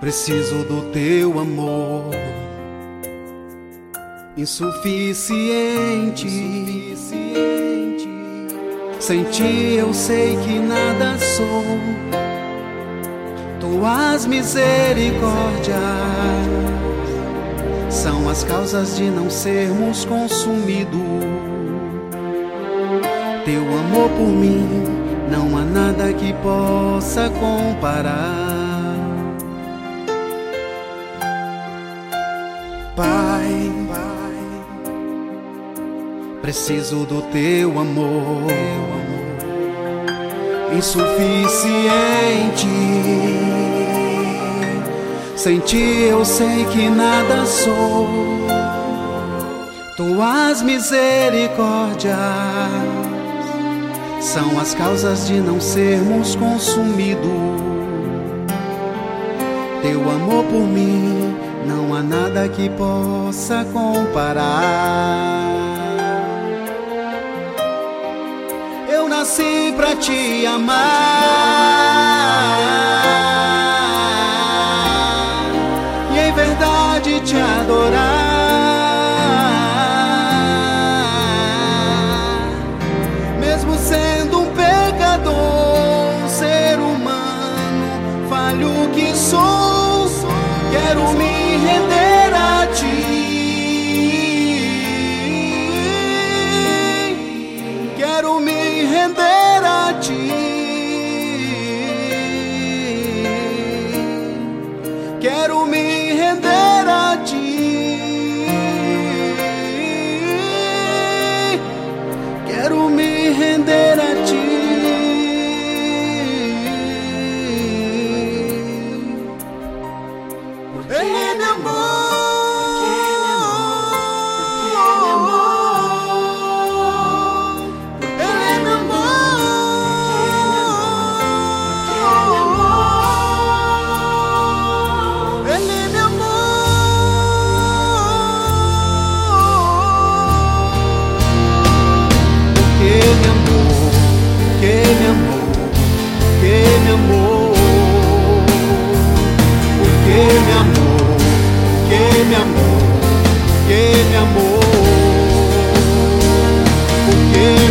Preciso do teu amor. Insuficiente. Insuficiente. Sem ti eu sei que nada sou. Tuas misericórdias são as causas de não sermos consumidos. Teu amor por mim não há nada que possa comparar. Preciso do teu amor, insuficiente. Sem ti eu sei que nada sou. Tuas misericórdias são as causas de não sermos consumidos. Teu amor por mim não há nada que possa comparar. nasci pra te amar. yeah.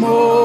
more.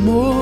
amor.